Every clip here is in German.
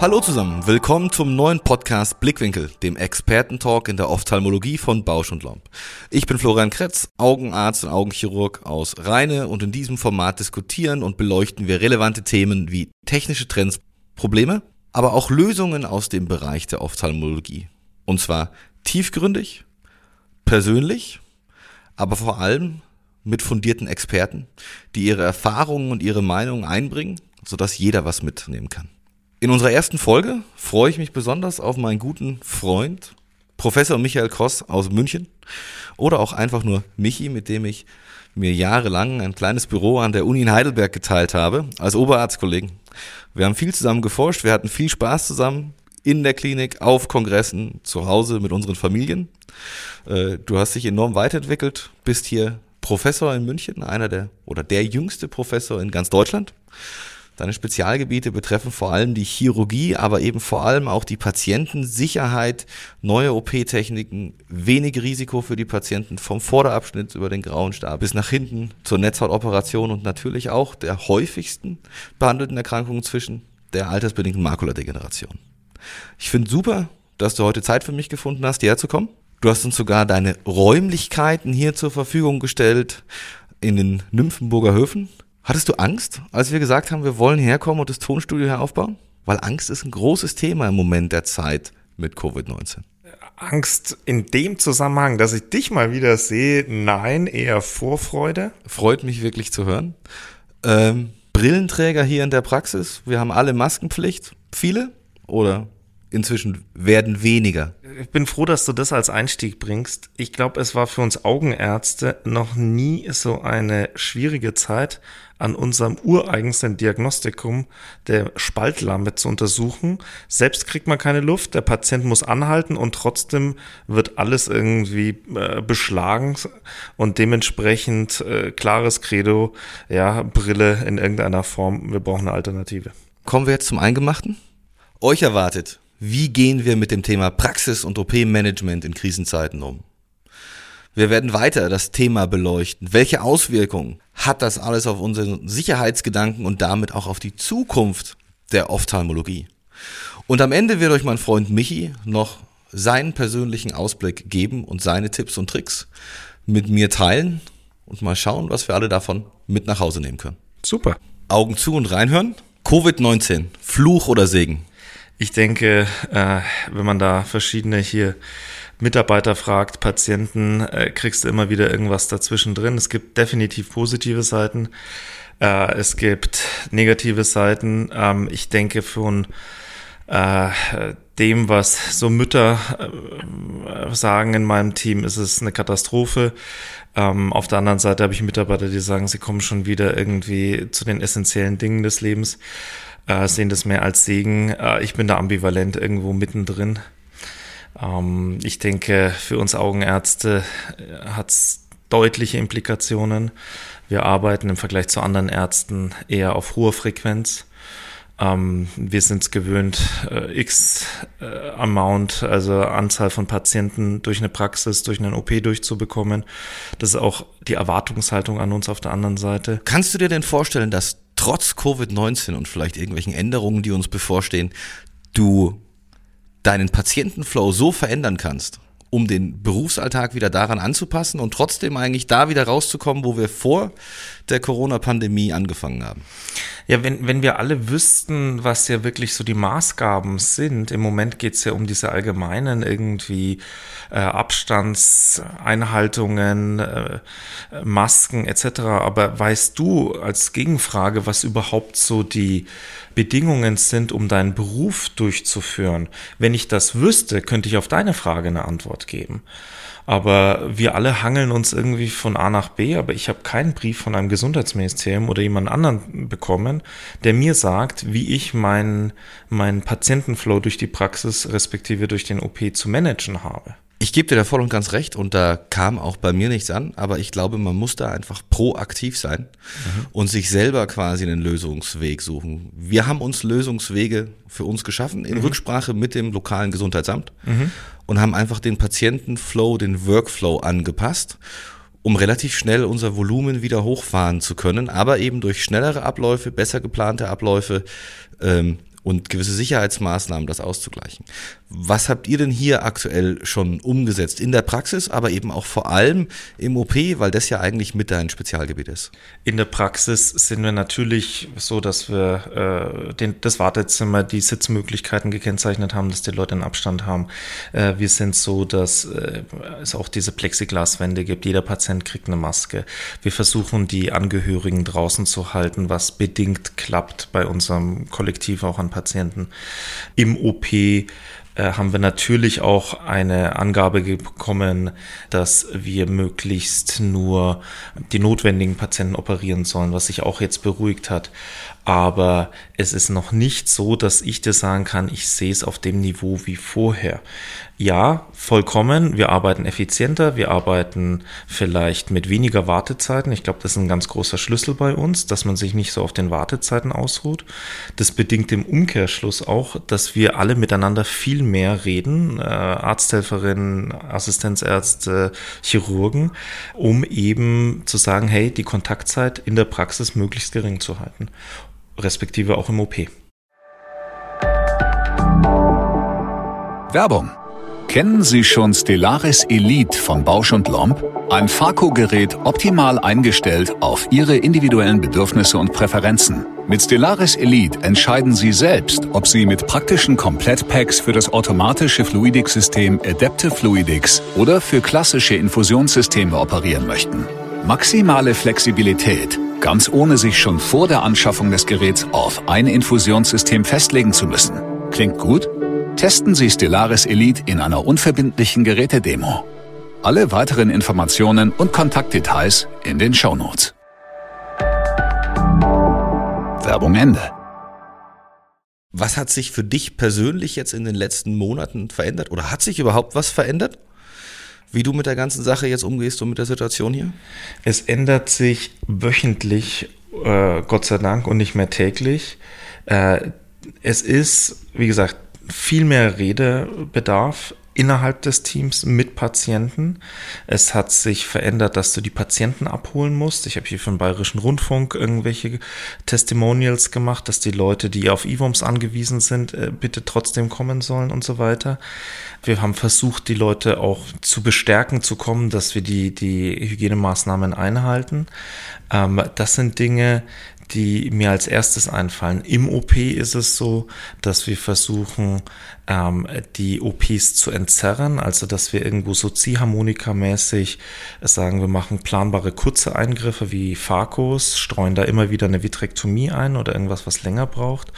Hallo zusammen, willkommen zum neuen Podcast Blickwinkel, dem Expertentalk in der Ophthalmologie von Bausch und Lomb. Ich bin Florian Kretz, Augenarzt und Augenchirurg aus Rheine und in diesem Format diskutieren und beleuchten wir relevante Themen wie technische Trends, Probleme, aber auch Lösungen aus dem Bereich der Ophthalmologie. Und zwar tiefgründig, persönlich, aber vor allem mit fundierten Experten, die ihre Erfahrungen und ihre Meinungen einbringen, sodass jeder was mitnehmen kann. In unserer ersten Folge freue ich mich besonders auf meinen guten Freund, Professor Michael Kross aus München oder auch einfach nur Michi, mit dem ich mir jahrelang ein kleines Büro an der Uni in Heidelberg geteilt habe, als Oberarztkollegen. Wir haben viel zusammen geforscht, wir hatten viel Spaß zusammen in der Klinik, auf Kongressen, zu Hause mit unseren Familien. Äh, du hast dich enorm weiterentwickelt, bist hier Professor in München, einer der oder der jüngste Professor in ganz Deutschland. Deine Spezialgebiete betreffen vor allem die Chirurgie, aber eben vor allem auch die Patientensicherheit, neue OP-Techniken, wenig Risiko für die Patienten vom Vorderabschnitt über den grauen Stab bis nach hinten zur Netzhautoperation und natürlich auch der häufigsten behandelten Erkrankungen zwischen der altersbedingten Makuladegeneration. Ich finde super, dass du heute Zeit für mich gefunden hast, hierher zu kommen. Du hast uns sogar deine Räumlichkeiten hier zur Verfügung gestellt in den Nymphenburger Höfen. Hattest du Angst, als wir gesagt haben, wir wollen herkommen und das Tonstudio hier aufbauen? Weil Angst ist ein großes Thema im Moment der Zeit mit Covid-19. Angst in dem Zusammenhang, dass ich dich mal wieder sehe, nein, eher Vorfreude. Freut mich wirklich zu hören. Ähm, Brillenträger hier in der Praxis, wir haben alle Maskenpflicht. Viele oder inzwischen werden weniger? Ich bin froh, dass du das als Einstieg bringst. Ich glaube, es war für uns Augenärzte noch nie so eine schwierige Zeit, an unserem ureigensten Diagnostikum der Spaltlampe zu untersuchen. Selbst kriegt man keine Luft, der Patient muss anhalten und trotzdem wird alles irgendwie äh, beschlagen und dementsprechend äh, klares Credo, ja, Brille in irgendeiner Form, wir brauchen eine Alternative. Kommen wir jetzt zum Eingemachten? Euch erwartet wie gehen wir mit dem Thema Praxis und OP-Management in Krisenzeiten um? Wir werden weiter das Thema beleuchten. Welche Auswirkungen hat das alles auf unseren Sicherheitsgedanken und damit auch auf die Zukunft der Ophthalmologie? Und am Ende wird euch mein Freund Michi noch seinen persönlichen Ausblick geben und seine Tipps und Tricks mit mir teilen und mal schauen, was wir alle davon mit nach Hause nehmen können. Super. Augen zu und reinhören. Covid-19, Fluch oder Segen? Ich denke, äh, wenn man da verschiedene hier Mitarbeiter fragt, Patienten, äh, kriegst du immer wieder irgendwas dazwischen drin. Es gibt definitiv positive Seiten. Äh, es gibt negative Seiten. Ähm, ich denke von äh, dem, was so Mütter äh, sagen in meinem Team, ist es eine Katastrophe. Ähm, auf der anderen Seite habe ich Mitarbeiter, die sagen, sie kommen schon wieder irgendwie zu den essentiellen Dingen des Lebens äh, sehen das mehr als Segen. Äh, ich bin da ambivalent irgendwo mittendrin. Ähm, ich denke, für uns Augenärzte äh, hat es deutliche Implikationen. Wir arbeiten im Vergleich zu anderen Ärzten eher auf hoher Frequenz. Ähm, wir sind es gewöhnt, äh, X äh, Amount, also Anzahl von Patienten durch eine Praxis, durch einen OP durchzubekommen. Das ist auch die Erwartungshaltung an uns auf der anderen Seite. Kannst du dir denn vorstellen, dass trotz Covid-19 und vielleicht irgendwelchen Änderungen, die uns bevorstehen, du deinen Patientenflow so verändern kannst, um den Berufsalltag wieder daran anzupassen und trotzdem eigentlich da wieder rauszukommen, wo wir vor der Corona-Pandemie angefangen haben. Ja, wenn, wenn wir alle wüssten, was ja wirklich so die Maßgaben sind, im Moment geht es ja um diese allgemeinen irgendwie äh, Abstandseinhaltungen, äh, Masken etc. Aber weißt du als Gegenfrage, was überhaupt so die Bedingungen sind, um deinen Beruf durchzuführen? Wenn ich das wüsste, könnte ich auf deine Frage eine Antwort geben. Aber wir alle hangeln uns irgendwie von A nach B, aber ich habe keinen Brief von einem Gesundheitsministerium oder jemand anderen bekommen, der mir sagt, wie ich meinen mein Patientenflow durch die Praxis respektive durch den OP zu managen habe. Ich gebe dir da voll und ganz recht und da kam auch bei mir nichts an, aber ich glaube, man muss da einfach proaktiv sein mhm. und sich selber quasi einen Lösungsweg suchen. Wir haben uns Lösungswege für uns geschaffen in mhm. Rücksprache mit dem lokalen Gesundheitsamt mhm. und haben einfach den Patientenflow, den Workflow angepasst um relativ schnell unser Volumen wieder hochfahren zu können, aber eben durch schnellere Abläufe, besser geplante Abläufe ähm, und gewisse Sicherheitsmaßnahmen das auszugleichen. Was habt ihr denn hier aktuell schon umgesetzt in der Praxis, aber eben auch vor allem im OP, weil das ja eigentlich mit dein Spezialgebiet ist? In der Praxis sind wir natürlich so, dass wir äh, den, das Wartezimmer, die Sitzmöglichkeiten gekennzeichnet haben, dass die Leute einen Abstand haben. Äh, wir sind so, dass äh, es auch diese Plexiglaswände gibt. Jeder Patient kriegt eine Maske. Wir versuchen, die Angehörigen draußen zu halten, was bedingt klappt bei unserem Kollektiv auch an Patienten. Im OP haben wir natürlich auch eine Angabe bekommen, dass wir möglichst nur die notwendigen Patienten operieren sollen, was sich auch jetzt beruhigt hat aber es ist noch nicht so, dass ich dir sagen kann, ich sehe es auf dem Niveau wie vorher. Ja, vollkommen. Wir arbeiten effizienter, wir arbeiten vielleicht mit weniger Wartezeiten. Ich glaube, das ist ein ganz großer Schlüssel bei uns, dass man sich nicht so auf den Wartezeiten ausruht. Das bedingt im Umkehrschluss auch, dass wir alle miteinander viel mehr reden, äh, Arzthelferinnen, Assistenzärzte, Chirurgen, um eben zu sagen, hey, die Kontaktzeit in der Praxis möglichst gering zu halten respektive auch im OP. Werbung. Kennen Sie schon Stellaris Elite von Bausch und Lomb? Ein Farco-Gerät optimal eingestellt auf Ihre individuellen Bedürfnisse und Präferenzen. Mit Stellaris Elite entscheiden Sie selbst, ob Sie mit praktischen Komplettpacks für das automatische Fluidics-System Adaptive Fluidics oder für klassische Infusionssysteme operieren möchten. Maximale Flexibilität ganz ohne sich schon vor der Anschaffung des Geräts auf ein Infusionssystem festlegen zu müssen. Klingt gut? Testen Sie Stellaris Elite in einer unverbindlichen Gerätedemo. Alle weiteren Informationen und Kontaktdetails in den Shownotes. Werbung Ende. Was hat sich für dich persönlich jetzt in den letzten Monaten verändert? Oder hat sich überhaupt was verändert? Wie du mit der ganzen Sache jetzt umgehst und mit der Situation hier? Es ändert sich wöchentlich, äh, Gott sei Dank, und nicht mehr täglich. Äh, es ist, wie gesagt, viel mehr Redebedarf innerhalb des Teams mit Patienten. Es hat sich verändert, dass du die Patienten abholen musst. Ich habe hier für den Bayerischen Rundfunk irgendwelche Testimonials gemacht, dass die Leute, die auf IWOMS angewiesen sind, äh, bitte trotzdem kommen sollen und so weiter. Wir haben versucht, die Leute auch zu bestärken, zu kommen, dass wir die, die Hygienemaßnahmen einhalten. Ähm, das sind Dinge, die mir als erstes einfallen. Im OP ist es so, dass wir versuchen, ähm, die OPs zu entzerren, also dass wir irgendwo so Ziehharmonika-mäßig sagen, wir machen planbare kurze Eingriffe wie Phakos, streuen da immer wieder eine Vitrektomie ein oder irgendwas, was länger braucht,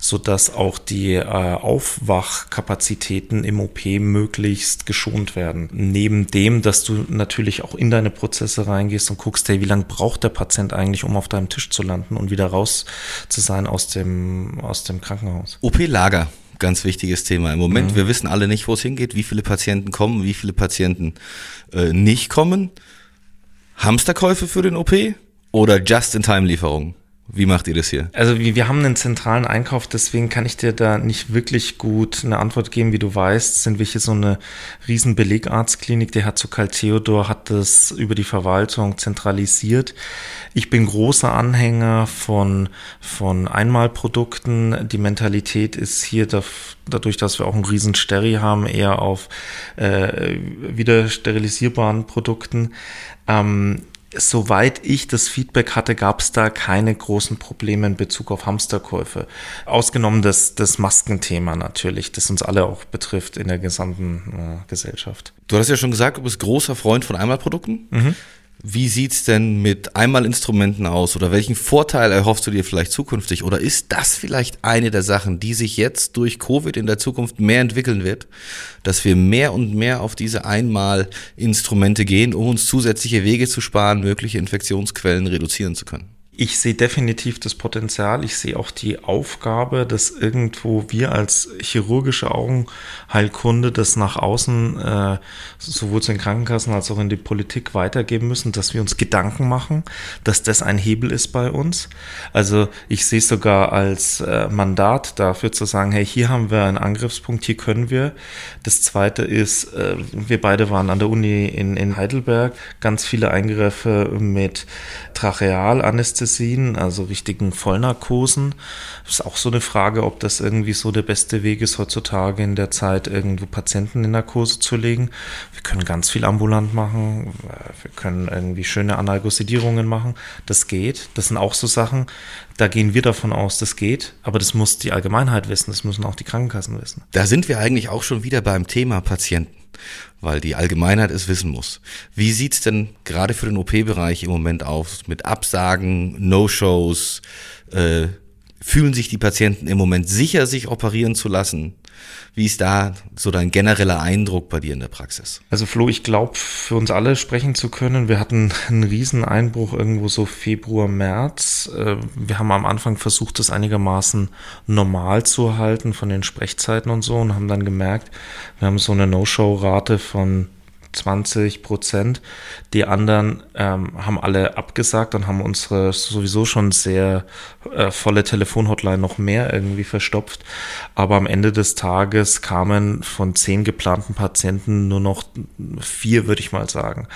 so dass auch die äh, Aufwachkapazitäten im OP möglichst geschont werden. Neben dem, dass du natürlich auch in deine Prozesse reingehst und guckst, hey, wie lange braucht der Patient eigentlich, um auf deinem Tisch zu landen und wieder raus zu sein aus dem, aus dem Krankenhaus. OP-Lager ganz wichtiges Thema im Moment. Mhm. Wir wissen alle nicht, wo es hingeht, wie viele Patienten kommen, wie viele Patienten äh, nicht kommen. Hamsterkäufe für den OP oder Just-in-Time-Lieferungen? Wie macht ihr das hier? Also wir haben einen zentralen Einkauf, deswegen kann ich dir da nicht wirklich gut eine Antwort geben. Wie du weißt, sind wir hier so eine riesen Belegarztklinik. Der Herzog Karl Theodor hat das über die Verwaltung zentralisiert. Ich bin großer Anhänger von, von Einmalprodukten. Die Mentalität ist hier dadurch, dass wir auch einen riesen Steri haben, eher auf äh, wieder sterilisierbaren Produkten. Ähm, Soweit ich das Feedback hatte, gab es da keine großen Probleme in Bezug auf Hamsterkäufe. Ausgenommen das, das Maskenthema natürlich, das uns alle auch betrifft in der gesamten äh, Gesellschaft. Du hast ja schon gesagt, du bist großer Freund von Einmalprodukten. Mhm. Wie sieht's denn mit Einmalinstrumenten aus oder welchen Vorteil erhoffst du dir vielleicht zukünftig? Oder ist das vielleicht eine der Sachen, die sich jetzt durch Covid in der Zukunft mehr entwickeln wird, dass wir mehr und mehr auf diese Einmalinstrumente gehen, um uns zusätzliche Wege zu sparen, mögliche Infektionsquellen reduzieren zu können? Ich sehe definitiv das Potenzial. Ich sehe auch die Aufgabe, dass irgendwo wir als chirurgische Augenheilkunde das nach außen äh, sowohl zu den Krankenkassen als auch in die Politik weitergeben müssen, dass wir uns Gedanken machen, dass das ein Hebel ist bei uns. Also ich sehe es sogar als äh, Mandat dafür zu sagen, hey, hier haben wir einen Angriffspunkt, hier können wir. Das zweite ist, äh, wir beide waren an der Uni in, in Heidelberg, ganz viele Eingriffe mit Trachealanästhesien, also richtigen Vollnarkosen. Das ist auch so eine Frage, ob das irgendwie so der beste Weg ist, heutzutage in der Zeit irgendwo Patienten in Narkose zu legen. Wir können ganz viel ambulant machen, wir können irgendwie schöne Analgosidierungen machen. Das geht. Das sind auch so Sachen, da gehen wir davon aus, das geht, aber das muss die Allgemeinheit wissen, das müssen auch die Krankenkassen wissen. Da sind wir eigentlich auch schon wieder beim Thema Patienten weil die Allgemeinheit es wissen muss. Wie sieht's denn gerade für den OP-Bereich im Moment aus mit Absagen, No-Shows? Äh, fühlen sich die Patienten im Moment sicher, sich operieren zu lassen? Wie ist da so dein genereller Eindruck bei dir in der Praxis? Also Flo, ich glaube, für uns alle sprechen zu können, wir hatten einen riesen Einbruch irgendwo so Februar, März. Äh, wir haben am Anfang versucht, das einigermaßen normal zu halten von den Sprechzeiten und so und haben dann gemerkt, wir haben so eine No-Show-Rate von 20 Prozent. Die anderen ähm, haben alle abgesagt und haben unsere sowieso schon sehr äh, volle Telefonhotline noch mehr irgendwie verstopft. Aber am Ende des Tages kamen von zehn geplanten Patienten nur noch vier, würde ich mal sagen.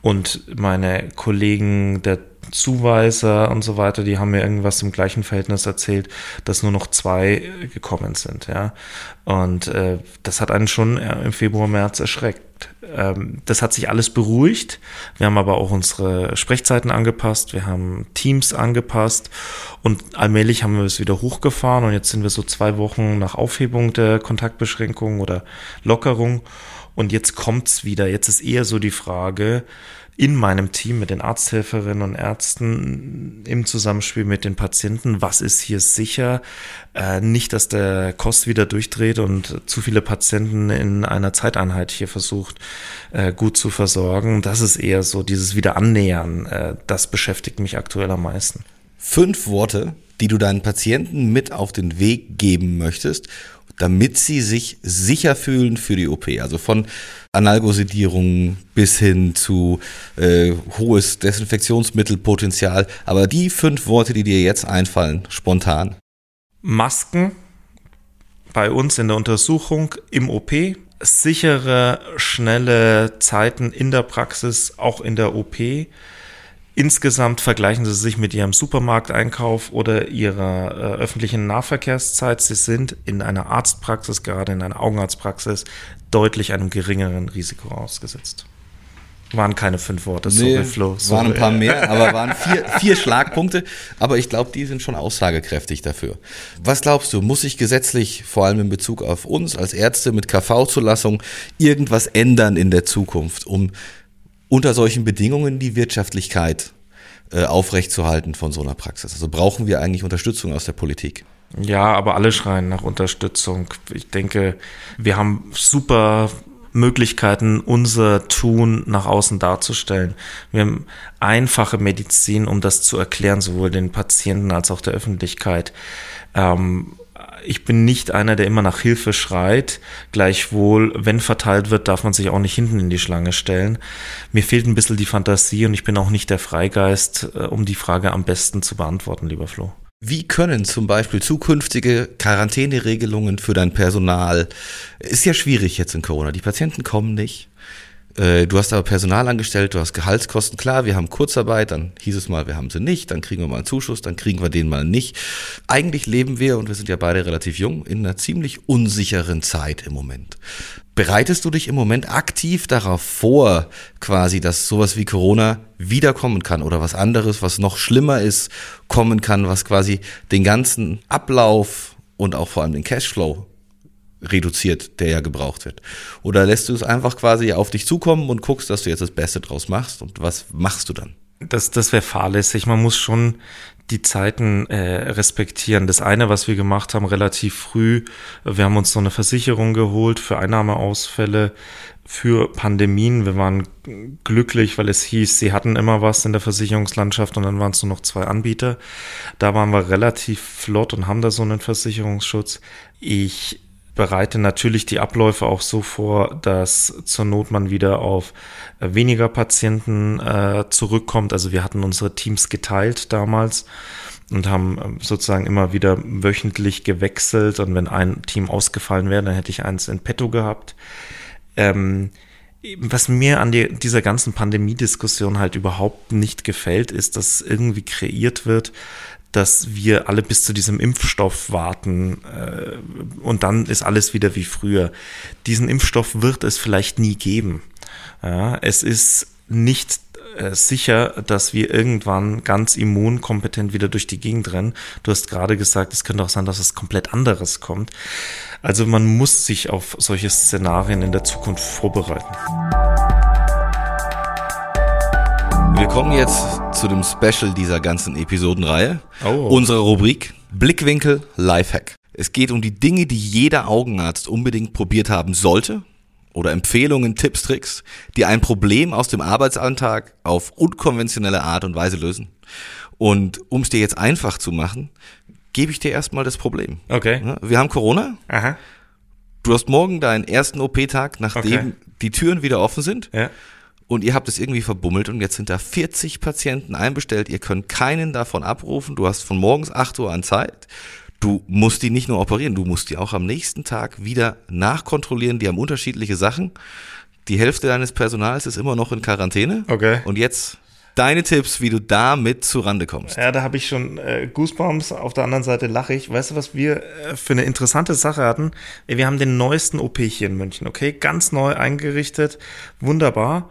Und meine Kollegen der Zuweiser und so weiter, die haben mir irgendwas im gleichen Verhältnis erzählt, dass nur noch zwei gekommen sind, ja. Und äh, das hat einen schon äh, im Februar, März erschreckt. Ähm, das hat sich alles beruhigt. Wir haben aber auch unsere Sprechzeiten angepasst, wir haben Teams angepasst und allmählich haben wir es wieder hochgefahren und jetzt sind wir so zwei Wochen nach Aufhebung der Kontaktbeschränkung oder Lockerung und jetzt kommt's wieder. Jetzt ist eher so die Frage, in meinem Team mit den Arzthelferinnen und Ärzten im Zusammenspiel mit den Patienten, was ist hier sicher? Äh, nicht, dass der Kost wieder durchdreht und zu viele Patienten in einer Zeiteinheit hier versucht, äh, gut zu versorgen. Das ist eher so dieses Wiederannähern. Äh, das beschäftigt mich aktuell am meisten. Fünf Worte, die du deinen Patienten mit auf den Weg geben möchtest, damit sie sich sicher fühlen für die OP. Also von Analgosidierung bis hin zu äh, hohes Desinfektionsmittelpotenzial. Aber die fünf Worte, die dir jetzt einfallen, spontan. Masken bei uns in der Untersuchung im OP, sichere, schnelle Zeiten in der Praxis, auch in der OP. Insgesamt vergleichen Sie sich mit Ihrem Supermarkteinkauf oder Ihrer äh, öffentlichen Nahverkehrszeit. Sie sind in einer Arztpraxis, gerade in einer Augenarztpraxis, deutlich einem geringeren Risiko ausgesetzt. Waren keine fünf Worte, sorry, nee, Flo. Sorry. Waren ein paar mehr, aber waren vier, vier Schlagpunkte. Aber ich glaube, die sind schon aussagekräftig dafür. Was glaubst du, muss sich gesetzlich, vor allem in Bezug auf uns als Ärzte mit KV-Zulassung, irgendwas ändern in der Zukunft, um unter solchen Bedingungen die Wirtschaftlichkeit äh, aufrechtzuerhalten von so einer Praxis? Also brauchen wir eigentlich Unterstützung aus der Politik? Ja, aber alle schreien nach Unterstützung. Ich denke, wir haben super Möglichkeiten, unser Tun nach außen darzustellen. Wir haben einfache Medizin, um das zu erklären, sowohl den Patienten als auch der Öffentlichkeit. Ähm, ich bin nicht einer, der immer nach Hilfe schreit. Gleichwohl, wenn verteilt wird, darf man sich auch nicht hinten in die Schlange stellen. Mir fehlt ein bisschen die Fantasie und ich bin auch nicht der Freigeist, äh, um die Frage am besten zu beantworten, lieber Flo. Wie können zum Beispiel zukünftige Quarantäneregelungen für dein Personal, ist ja schwierig jetzt in Corona, die Patienten kommen nicht, äh, du hast aber Personal angestellt, du hast Gehaltskosten. Klar, wir haben Kurzarbeit, dann hieß es mal, wir haben sie nicht, dann kriegen wir mal einen Zuschuss, dann kriegen wir den mal nicht. Eigentlich leben wir, und wir sind ja beide relativ jung, in einer ziemlich unsicheren Zeit im Moment. Bereitest du dich im Moment aktiv darauf vor, quasi, dass sowas wie Corona wiederkommen kann oder was anderes, was noch schlimmer ist, kommen kann, was quasi den ganzen Ablauf und auch vor allem den Cashflow reduziert, der ja gebraucht wird? Oder lässt du es einfach quasi auf dich zukommen und guckst, dass du jetzt das Beste draus machst? Und was machst du dann? Das, das wäre fahrlässig. Man muss schon die Zeiten äh, respektieren. Das eine, was wir gemacht haben, relativ früh, wir haben uns so eine Versicherung geholt für Einnahmeausfälle für Pandemien. Wir waren glücklich, weil es hieß, sie hatten immer was in der Versicherungslandschaft und dann waren es nur noch zwei Anbieter. Da waren wir relativ flott und haben da so einen Versicherungsschutz. Ich bereite natürlich die Abläufe auch so vor, dass zur Not man wieder auf äh, weniger Patienten äh, zurückkommt. Also wir hatten unsere Teams geteilt damals und haben ähm, sozusagen immer wieder wöchentlich gewechselt. Und wenn ein Team ausgefallen wäre, dann hätte ich eins in petto gehabt. Ähm, was mir an die, dieser ganzen Pandemie-Diskussion halt überhaupt nicht gefällt, ist, dass irgendwie kreiert wird, dass wir alle bis zu diesem Impfstoff warten äh, und dann ist alles wieder wie früher. Diesen Impfstoff wird es vielleicht nie geben. Ja, es ist nicht äh, sicher, dass wir irgendwann ganz immunkompetent wieder durch die Gegend rennen. Du hast gerade gesagt, es könnte auch sein, dass es komplett anderes kommt. Also man muss sich auf solche Szenarien in der Zukunft vorbereiten. Wir kommen jetzt zu dem Special dieser ganzen Episodenreihe. Oh. Unsere Rubrik Blickwinkel Lifehack. Es geht um die Dinge, die jeder Augenarzt unbedingt probiert haben sollte oder Empfehlungen, Tipps, Tricks, die ein Problem aus dem Arbeitsalltag auf unkonventionelle Art und Weise lösen. Und um es dir jetzt einfach zu machen, gebe ich dir erstmal das Problem. Okay. Wir haben Corona. Aha. Du hast morgen deinen ersten OP-Tag, nachdem Okay. die Türen wieder offen sind. Ja. Und ihr habt es irgendwie verbummelt und jetzt sind da 40 Patienten einbestellt. Ihr könnt keinen davon abrufen. Du hast von morgens 8 Uhr an Zeit. Du musst die nicht nur operieren, du musst die auch am nächsten Tag wieder nachkontrollieren. Die haben unterschiedliche Sachen. Die Hälfte deines Personals ist immer noch in Quarantäne. Okay. Und jetzt deine Tipps, wie du damit zurande kommst. Ja, da habe ich schon äh, Goosebumps. Auf der anderen Seite lache ich. Weißt du, was wir äh, für eine interessante Sache hatten? Wir haben den neuesten OP hier in München, okay? Ganz neu eingerichtet. Wunderbar.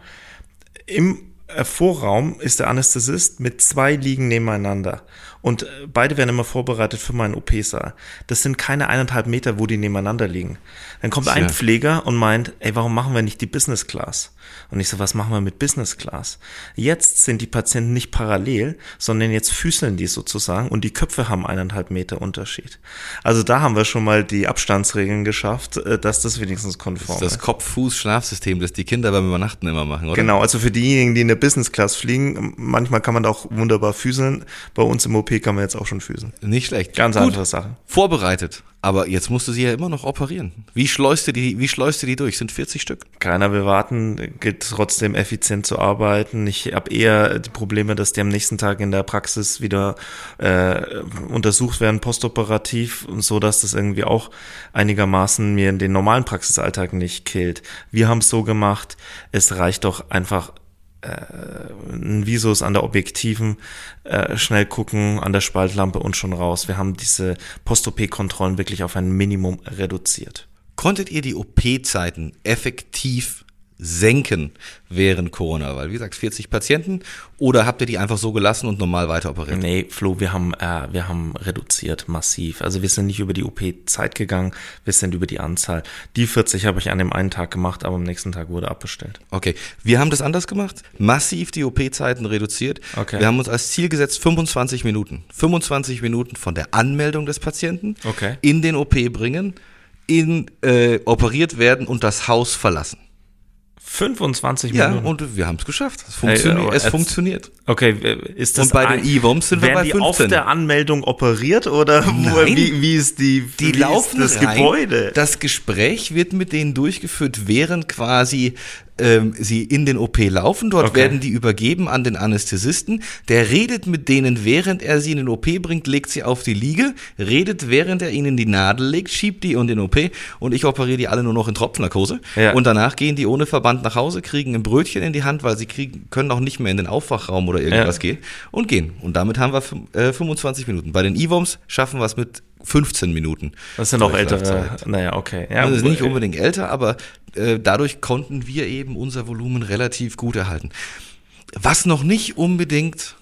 Im äh, Vorraum ist der Anästhesist mit zwei Liegen nebeneinander. Und äh, beide werden immer vorbereitet für meinen OP-Saal. Das sind keine eineinhalb Meter, wo die nebeneinander liegen. Dann kommt ein. Pfleger und meint, ey, warum machen wir nicht die Business Class? Und ich so, was machen wir mit Business Class? Jetzt sind die Patienten nicht parallel, sondern jetzt füßeln die sozusagen und die Köpfe haben eineinhalb Meter Unterschied. Also da haben wir schon mal die Abstandsregeln geschafft, äh, dass das wenigstens konform Das ist. Kopf-Fuß-Schlafsystem, das die Kinder beim Übernachten immer machen, oder? Genau, also für diejenigen, die in der Business Class fliegen, manchmal kann man da auch wunderbar füßeln. Bei uns im OP kann man jetzt auch schon füßeln. Nicht schlecht. Ganz Gut. einfache Sache. Vorbereitet. Aber jetzt musst du sie ja immer noch operieren. Wie schleust du die, wie schleust du die durch? Sind 40 Stück? Keiner will warten, geht trotzdem effizient zu arbeiten. Ich habe eher die Probleme, dass die am nächsten Tag in der Praxis wieder äh, untersucht werden, postoperativ, und so dass das irgendwie auch einigermaßen mir in den normalen Praxisalltag nicht killt. Wir haben es so gemacht, es reicht doch einfach ein Visus an der Objektiven, äh, schnell gucken an der Spaltlampe und schon raus. Wir haben diese Post-OP-Kontrollen wirklich auf ein Minimum reduziert. Konntet ihr die OP-Zeiten effektiv senken während Corona? Weil, wie gesagt, 40 Patienten oder habt ihr die einfach so gelassen und normal weiter operiert? Nee, Flo, wir haben, äh, wir haben reduziert massiv. Also wir sind nicht über die OP-Zeit gegangen, wir sind über die Anzahl. Die 40 habe ich an dem einen Tag gemacht, aber am nächsten Tag wurde abbestellt. Okay, wir haben das anders gemacht, massiv die OP-Zeiten reduziert. Okay. Wir haben uns als Ziel gesetzt 25 Minuten. 25 Minuten von der Anmeldung des Patienten Okay. in den OP bringen, in äh, operiert werden und das Haus verlassen. 25 Ja, Minuten. und wir haben es geschafft. Es funktioniert. aber es jetzt- funktioniert. Okay, ist das Und bei den E-Woms sind wir werden bei die 15. auf der Anmeldung operiert oder wo, wie, wie ist die Die laufen das rein. Gebäude? Das Gespräch wird mit denen durchgeführt, während quasi ähm, sie in den OP laufen. Dort Okay. werden die übergeben an den Anästhesisten. Der redet mit denen, während er sie in den OP bringt, legt sie auf die Liege, redet, während er ihnen die Nadel legt, schiebt die in den OP und ich operiere die alle nur noch in Tropfnarkose. Ja. Und danach gehen die ohne Verband nach Hause, kriegen ein Brötchen in die Hand, weil sie kriegen, können auch nicht mehr in den Aufwachraum oder irgendwas Ja. gehen und gehen. Und damit haben wir äh, 25 Minuten. Bei den E-Woms schaffen wir es mit 15 Minuten. das sind auch ältere. Naja, okay. Ja, Also nicht äh, unbedingt älter, aber äh, dadurch konnten wir eben unser Volumen relativ gut erhalten. Was noch nicht unbedingt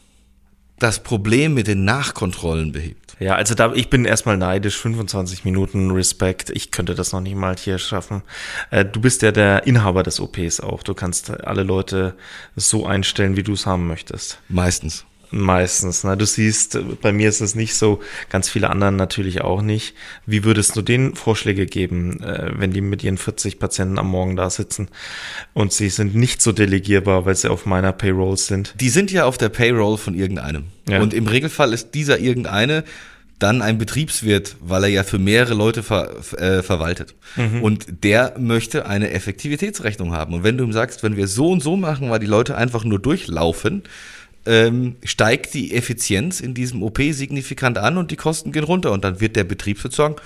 das Problem mit den Nachkontrollen behebt. Ja, also da, ich bin erstmal neidisch, 25 Minuten Respekt, ich könnte das noch nicht mal hier schaffen. Äh, du bist ja der Inhaber des OPs auch, du kannst alle Leute so einstellen, wie du es haben möchtest. Meistens. Meistens. Ne? Du siehst, bei mir ist es nicht so, ganz viele anderen natürlich auch nicht. Wie würdest du denen Vorschläge geben, äh, wenn die mit ihren 40 Patienten am Morgen da sitzen und sie sind nicht so delegierbar, weil sie auf meiner Payroll sind? Die sind ja auf der Payroll von irgendeinem. Ja. Und im Regelfall ist dieser irgendeine dann ein Betriebswirt, weil er ja für mehrere Leute ver, äh, verwaltet. Mhm. Und der möchte eine Effektivitätsrechnung haben. Und wenn du ihm sagst, wenn wir so und so machen, weil die Leute einfach nur durchlaufen, ähm, steigt die Effizienz in diesem OP signifikant an und die Kosten gehen runter. Und dann wird der Betriebswirt sagen,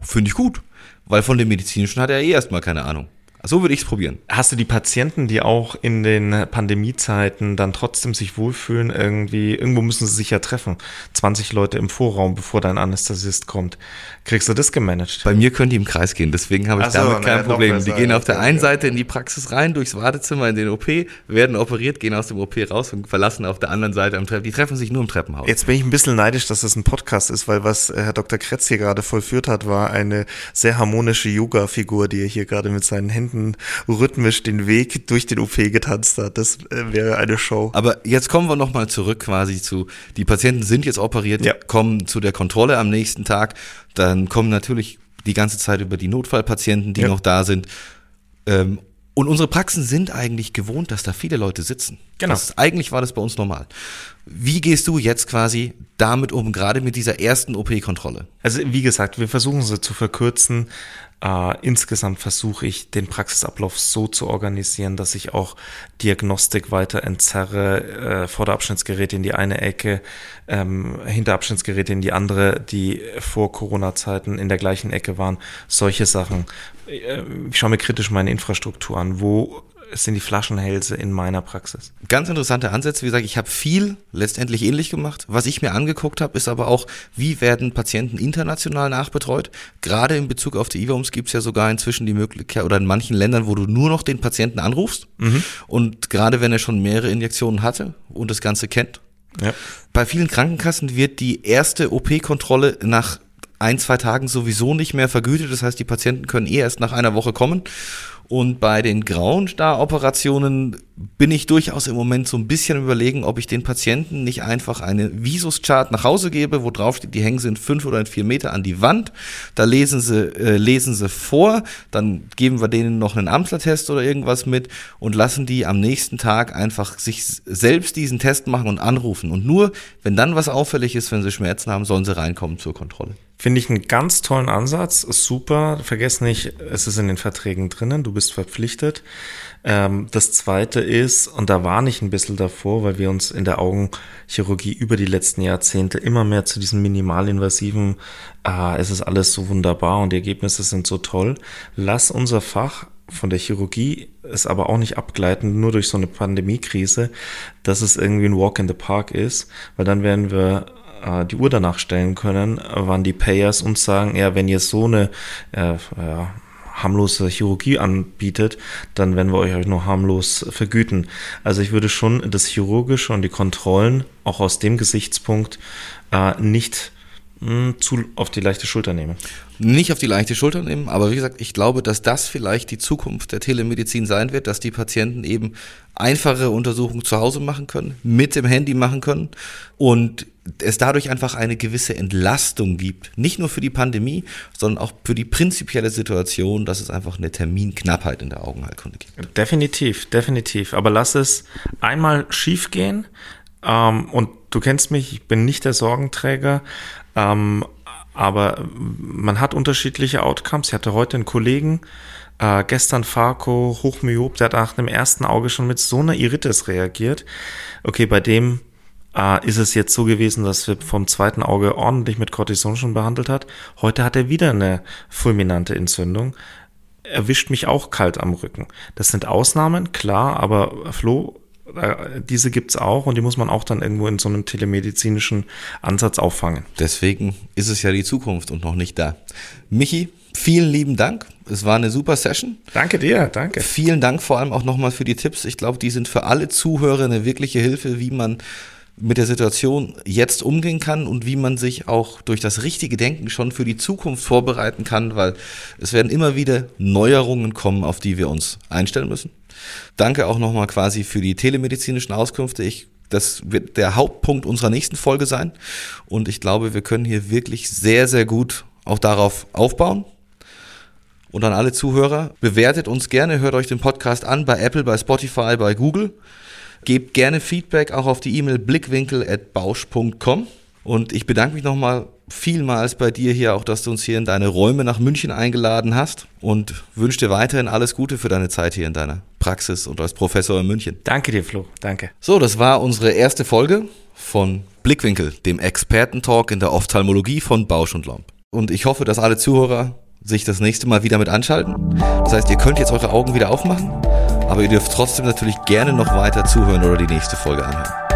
finde ich gut, weil von dem medizinischen hat er eh erstmal keine Ahnung. So würde ich es probieren. Hast du die Patienten, die auch in den Pandemiezeiten dann trotzdem sich wohlfühlen, irgendwie, irgendwo müssen sie sich ja treffen. 20 Leute im Vorraum, bevor dein Anästhesist kommt. Kriegst du das gemanagt? Bei mir können die im Kreis gehen, deswegen habe ich so, damit kein Problem. Die gehen auf der einen Seite in die Praxis rein, durchs Wartezimmer in den OP, werden operiert, gehen aus dem OP raus und verlassen auf der anderen Seite am Treppen. Die treffen sich nur im Treppenhaus. Jetzt bin ich ein bisschen neidisch, dass das ein Podcast ist, weil was Herr Dr. Kretz hier gerade vollführt hat, war eine sehr harmonische Yoga-Figur, die er hier gerade mit seinen Händen Händen rhythmisch den Weg durch den OP getanzt hat. Das äh, wäre eine Show. Aber jetzt kommen wir nochmal zurück quasi zu, die Patienten sind jetzt operiert, ja. kommen zu der Kontrolle am nächsten Tag. Dann kommen natürlich die ganze Zeit über die Notfallpatienten, die ja. noch da sind. Ähm, und unsere Praxen sind eigentlich gewohnt, dass da viele Leute sitzen. Genau. Das, eigentlich war das bei uns normal. Wie gehst du jetzt quasi damit um, gerade mit dieser ersten OP-Kontrolle? Also wie gesagt, wir versuchen sie zu verkürzen. Äh, insgesamt versuche ich, den Praxisablauf so zu organisieren, dass ich auch Diagnostik weiter entzerre, äh, Vorderabschnittsgeräte in die eine Ecke, ähm, Hinterabschnittsgeräte in die andere, die vor Corona-Zeiten in der gleichen Ecke waren. Solche Sachen. Äh, ich schaue mir kritisch meine Infrastruktur an. Wo sind die Flaschenhälse in meiner Praxis. Ganz interessante Ansätze. Wie gesagt, ich habe viel letztendlich ähnlich gemacht. Was ich mir angeguckt habe, ist aber auch, wie werden Patienten international nachbetreut. Gerade in Bezug auf die IWOMS gibt es ja sogar inzwischen die Möglichkeit, oder in manchen Ländern, wo du nur noch den Patienten anrufst. Mhm. Und gerade wenn er schon mehrere Injektionen hatte und das Ganze kennt. Ja. Bei vielen Krankenkassen wird die erste OP-Kontrolle nach ein, zwei Tagen sowieso nicht mehr vergütet. Das heißt, die Patienten können eh erst nach einer Woche kommen. Und bei den grauen Star-Operationen bin ich durchaus im Moment so ein bisschen überlegen, ob ich den Patienten nicht einfach eine Visus-Chart nach Hause gebe, wo drauf steht, die hängen sind fünf oder vier Meter an die Wand. Da lesen sie, äh, lesen sie vor, dann geben wir denen noch einen Amsler-Test oder irgendwas mit und lassen die am nächsten Tag einfach sich selbst diesen Test machen und anrufen. Und nur, wenn dann was auffällig ist, wenn sie Schmerzen haben, sollen sie reinkommen zur Kontrolle. Finde ich einen ganz tollen Ansatz, super. Vergesst nicht, es ist in den Verträgen drinnen, du bist verpflichtet. Ähm, das zweite ist, und da warne ich ein bisschen davor, weil wir uns in der Augenchirurgie über die letzten Jahrzehnte immer mehr zu diesem minimalinvasiven, äh, es ist alles so wunderbar und die Ergebnisse sind so toll. Lass unser Fach von der Chirurgie es aber auch nicht abgleiten, nur durch so eine Pandemiekrise, dass es irgendwie ein Walk in the Park ist, weil dann werden wir äh, die Uhr danach stellen können, wann die Payers uns sagen, ja, wenn ihr so eine äh, ja, harmlose Chirurgie anbietet, dann werden wir euch nur harmlos vergüten. Also ich würde schon das Chirurgische und die Kontrollen auch aus dem Gesichtspunkt äh, nicht zu auf die leichte Schulter nehmen. Nicht auf die leichte Schulter nehmen, aber wie gesagt, ich glaube, dass das vielleicht die Zukunft der Telemedizin sein wird, dass die Patienten eben einfache Untersuchungen zu Hause machen können, mit dem Handy machen können und es dadurch einfach eine gewisse Entlastung gibt. Nicht nur für die Pandemie, sondern auch für die prinzipielle Situation, dass es einfach eine Terminknappheit in der Augenheilkunde gibt. Definitiv, definitiv. Aber lass es einmal schief gehen. Ähm, und du kennst mich, ich bin nicht der Sorgenträger. Ähm, aber man hat unterschiedliche Outcomes. Ich hatte heute einen Kollegen, äh, gestern Farco, Hochmyop, der hat nach dem ersten Auge schon mit so einer Iritis reagiert. Okay, bei dem äh, ist es jetzt so gewesen, dass wir vom zweiten Auge ordentlich mit Cortison schon behandelt hat. Heute hat er wieder eine fulminante Entzündung. Erwischt mich auch kalt am Rücken. Das sind Ausnahmen, klar, aber Flo, diese gibt's auch und die muss man auch dann irgendwo in so einem telemedizinischen Ansatz auffangen. Deswegen ist es ja die Zukunft und noch nicht da. Michi, vielen lieben Dank. Es war eine super Session. Danke dir, danke. Vielen Dank vor allem auch nochmal für die Tipps. Ich glaube, die sind für alle Zuhörer eine wirkliche Hilfe, wie man mit der Situation jetzt umgehen kann und wie man sich auch durch das richtige Denken schon für die Zukunft vorbereiten kann, weil es werden immer wieder Neuerungen kommen, auf die wir uns einstellen müssen. Danke auch nochmal quasi für die telemedizinischen Auskünfte. Ich das wird der Hauptpunkt unserer nächsten Folge sein. Und ich glaube, wir können hier wirklich sehr, sehr gut auch darauf aufbauen. Und an alle Zuhörer, bewertet uns gerne, hört euch den Podcast an bei Apple, bei Spotify, bei Google. Gebt gerne Feedback auch auf die E-Mail blickwinkel.bausch.com. Und ich bedanke mich nochmal vielmals bei dir hier, auch dass du uns hier in deine Räume nach München eingeladen hast und wünsche dir weiterhin alles Gute für deine Zeit hier in deiner Praxis und als Professor in München. Danke dir, Flo. Danke. So, das war unsere erste Folge von Blickwinkel, dem Expertentalk in der Ophthalmologie von Bausch und Lomb. Und ich hoffe, dass alle Zuhörer sich das nächste Mal wieder mit anschalten. Das heißt, ihr könnt jetzt eure Augen wieder aufmachen, aber ihr dürft trotzdem natürlich gerne noch weiter zuhören oder die nächste Folge anhören.